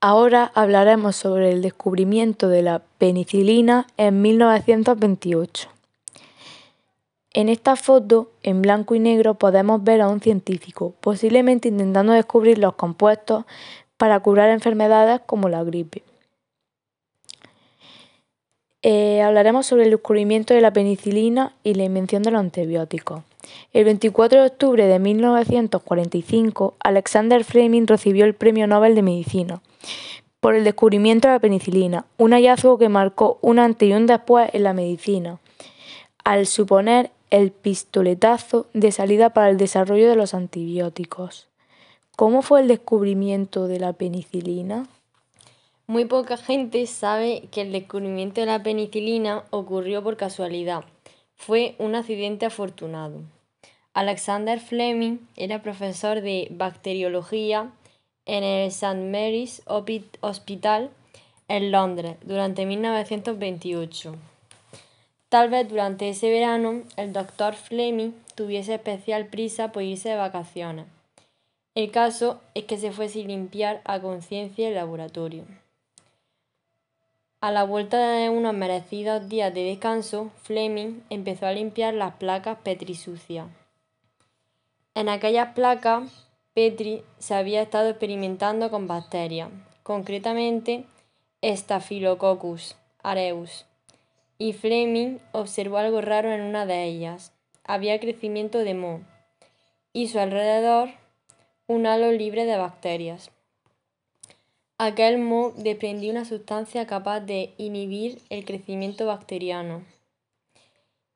Ahora hablaremos sobre el descubrimiento de la penicilina en 1928. En esta foto, en blanco y negro, podemos ver a un científico, posiblemente intentando descubrir los compuestos para curar enfermedades como la gripe. Eh, hablaremos sobre el descubrimiento de la penicilina y la invención de los antibióticos. El 24 de octubre de 1945, Alexander Fleming recibió el Premio Nobel de Medicina por el descubrimiento de la penicilina, un hallazgo que marcó un antes y un después en la medicina, al suponer el pistoletazo de salida para el desarrollo de los antibióticos. ¿Cómo fue el descubrimiento de la penicilina? Muy poca gente sabe que el descubrimiento de la penicilina ocurrió por casualidad. Fue un accidente afortunado. Alexander Fleming era profesor de bacteriología en el St. Mary's Hospital en Londres durante 1928. Tal vez durante ese verano el doctor Fleming tuviese especial prisa por irse de vacaciones. El caso es que se fue sin limpiar a conciencia el laboratorio. A la vuelta de unos merecidos días de descanso, Fleming empezó a limpiar las placas Petri sucias. En aquellas placas, Petri se había estado experimentando con bacterias, concretamente Staphylococcus aureus, y Fleming observó algo raro en una de ellas. Había crecimiento de moho y su alrededor un halo libre de bacterias. Aquel moho desprendía una sustancia capaz de inhibir el crecimiento bacteriano.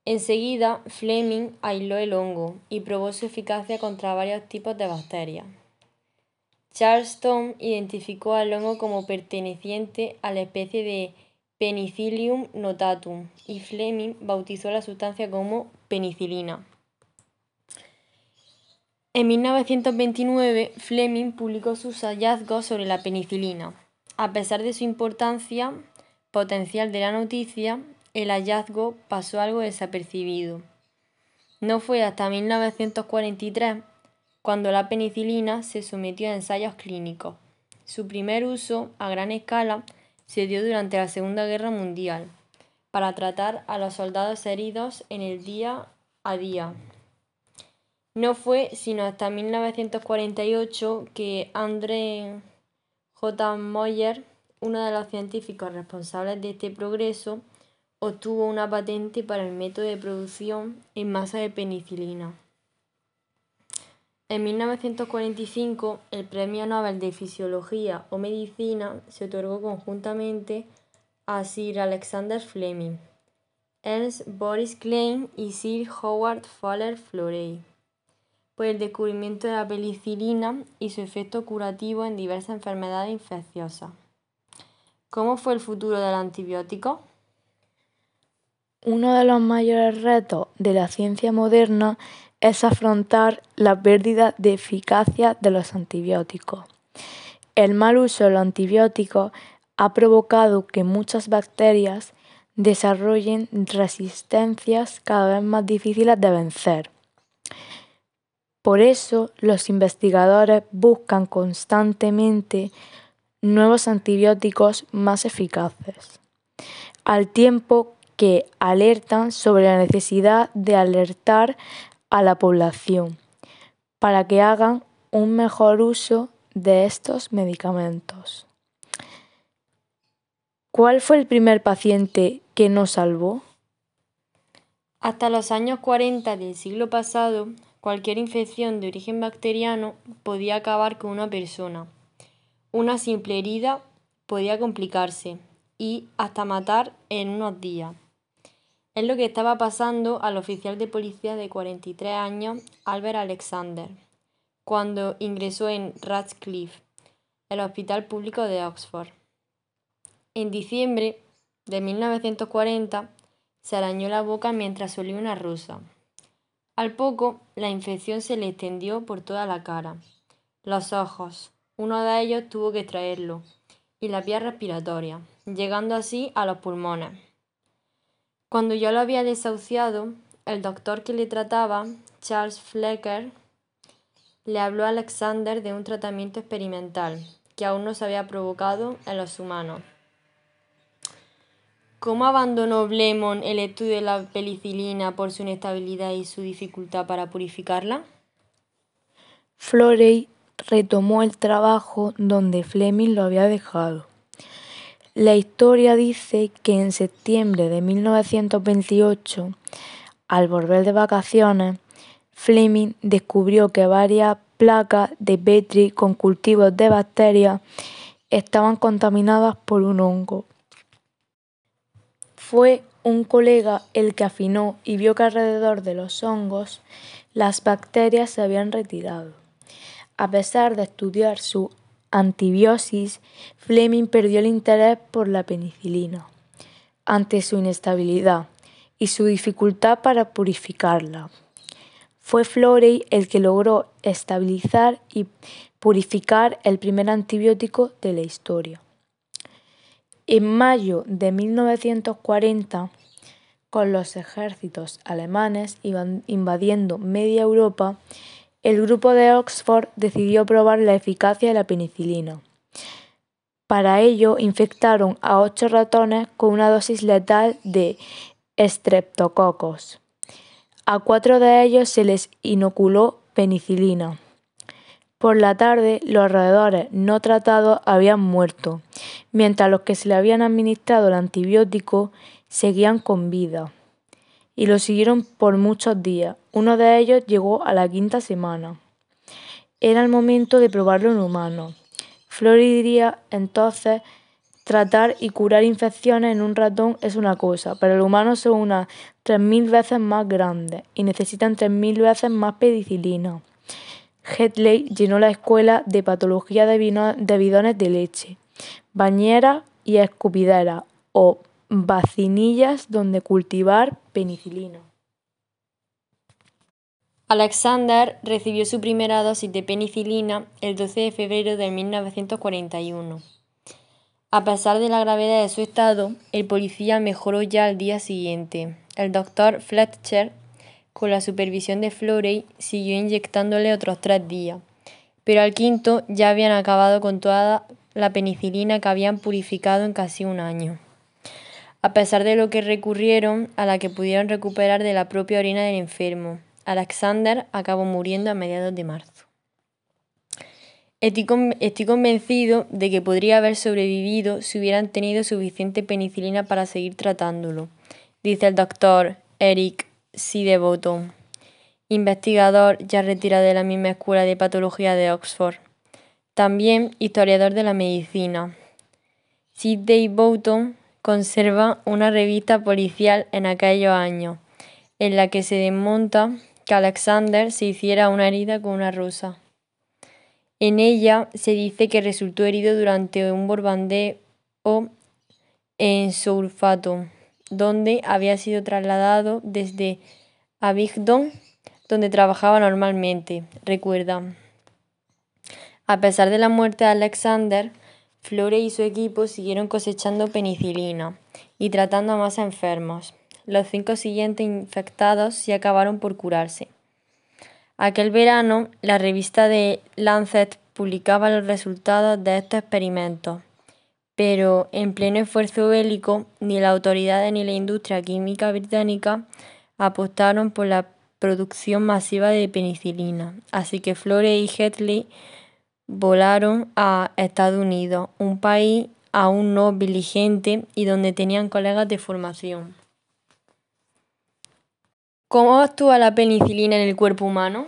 Enseguida, Fleming aisló el hongo y probó su eficacia contra varios tipos de bacterias. Charles Tom identificó al hongo como perteneciente a la especie de Penicillium notatum y Fleming bautizó la sustancia como penicilina. En 1929, Fleming publicó sus hallazgos sobre la penicilina. A pesar de su importancia potencial de la noticia, el hallazgo pasó algo desapercibido. No fue hasta 1943 cuando la penicilina se sometió a ensayos clínicos. Su primer uso a gran escala se dio durante la Segunda Guerra Mundial para tratar a los soldados heridos en el día a día. No fue sino hasta 1948 que André J. Moyer, uno de los científicos responsables de este progreso, obtuvo una patente para el método de producción en masa de penicilina. En 1945, el Premio Nobel de Fisiología o Medicina se otorgó conjuntamente a Sir Alexander Fleming, Ernst Boris Klein y Sir Howard Fuller Florey por el descubrimiento de la penicilina y su efecto curativo en diversas enfermedades infecciosas. ¿Cómo fue el futuro del antibiótico? Uno de los mayores retos de la ciencia moderna es afrontar la pérdida de eficacia de los antibióticos. El mal uso de los antibióticos ha provocado que muchas bacterias desarrollen resistencias cada vez más difíciles de vencer. Por eso los investigadores buscan constantemente nuevos antibióticos más eficaces, al tiempo que alertan sobre la necesidad de alertar a la población para que hagan un mejor uso de estos medicamentos. ¿Cuál fue el primer paciente que nos salvó? Hasta los años 40 del siglo pasado, Cualquier infección de origen bacteriano podía acabar con una persona. Una simple herida podía complicarse y hasta matar en unos días. Es lo que estaba pasando al oficial de policía de 43 años, Albert Alexander, cuando ingresó en Radcliffe, el hospital público de Oxford. En diciembre de 1940 se arañó la boca mientras solía una rosa. Al poco, la infección se le extendió por toda la cara, los ojos, uno de ellos tuvo que extraerlo, y la vía respiratoria, llegando así a los pulmones. Cuando yo lo había desahuciado, el doctor que le trataba, Charles Flecker, le habló a Alexander de un tratamiento experimental que aún no se había provocado en los humanos. ¿Cómo abandonó Blemon el estudio de la penicilina por su inestabilidad y su dificultad para purificarla? Florey retomó el trabajo donde Fleming lo había dejado. La historia dice que en septiembre de 1928, al volver de vacaciones, Fleming descubrió que varias placas de Petri con cultivos de bacterias estaban contaminadas por un hongo. Fue un colega el que afinó y vio que alrededor de los hongos las bacterias se habían retirado. A pesar de estudiar su antibiosis, Fleming perdió el interés por la penicilina ante su inestabilidad y su dificultad para purificarla. Fue Florey el que logró estabilizar y purificar el primer antibiótico de la historia. En mayo de 1940, con los ejércitos alemanes invadiendo media Europa, el grupo de Oxford decidió probar la eficacia de la penicilina. Para ello, infectaron a ocho ratones con una dosis letal de estreptococos. A cuatro de ellos se les inoculó penicilina. Por la tarde, los roedores no tratados habían muerto, mientras los que se le habían administrado el antibiótico seguían con vida. Y lo siguieron por muchos días. Uno de ellos llegó a la quinta semana. Era el momento de probarlo en humanos. Flori diría entonces tratar y curar infecciones en un ratón es una cosa, pero los humanos son unas 3.000 veces más grandes y necesitan 3.000 veces más penicilina. Hedley llenó la escuela de patología de, bidones de leche, bañeras y escupideras o vacinillas donde cultivar penicilina. Alexander recibió su primera dosis de penicilina el 12 de febrero de 1941. A pesar de la gravedad de su estado, el policía mejoró ya al día siguiente. El doctor Fletcher con la supervisión de Florey, siguió inyectándole otros tres días, pero al quinto ya habían acabado con toda la penicilina que habían purificado en casi un año. A pesar de lo que recurrieron a la que pudieron recuperar de la propia orina del enfermo, Alexander acabó muriendo a mediados de marzo. Estoy, convencido de que podría haber sobrevivido si hubieran tenido suficiente penicilina para seguir tratándolo, dice el doctor Eric Sí, devoto. investigador ya retirado de la misma escuela de patología de Oxford. También historiador de la medicina. Sidney Conserva una revista policial en aquellos años, en la que se desmonta que Alexander se hiciera una herida con una rosa. En ella se dice que resultó herido durante un borbandeo en Soulfato donde había sido trasladado desde Abingdon, donde trabajaba normalmente, recuerda. A pesar de la muerte de Alexander, Flore y su equipo siguieron cosechando penicilina y tratando a más enfermos. Los cinco siguientes infectados se acabaron por curarse. Aquel verano, la revista de Lancet publicaba los resultados de estos experimentos pero en pleno esfuerzo bélico ni las autoridades ni la industria química británica apostaron por la producción masiva de penicilina, así que Flores y Hetley volaron a Estados Unidos, un país aún no diligente y donde tenían colegas de formación. ¿Cómo actúa la penicilina en el cuerpo humano?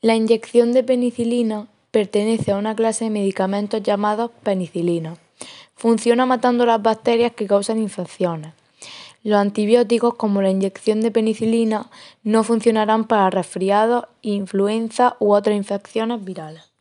La inyección de penicilina pertenece a una clase de medicamentos llamados penicilina. Funciona matando las bacterias que causan infecciones. Los antibióticos, como la inyección de penicilina, no funcionarán para resfriados, influenza u otras infecciones virales.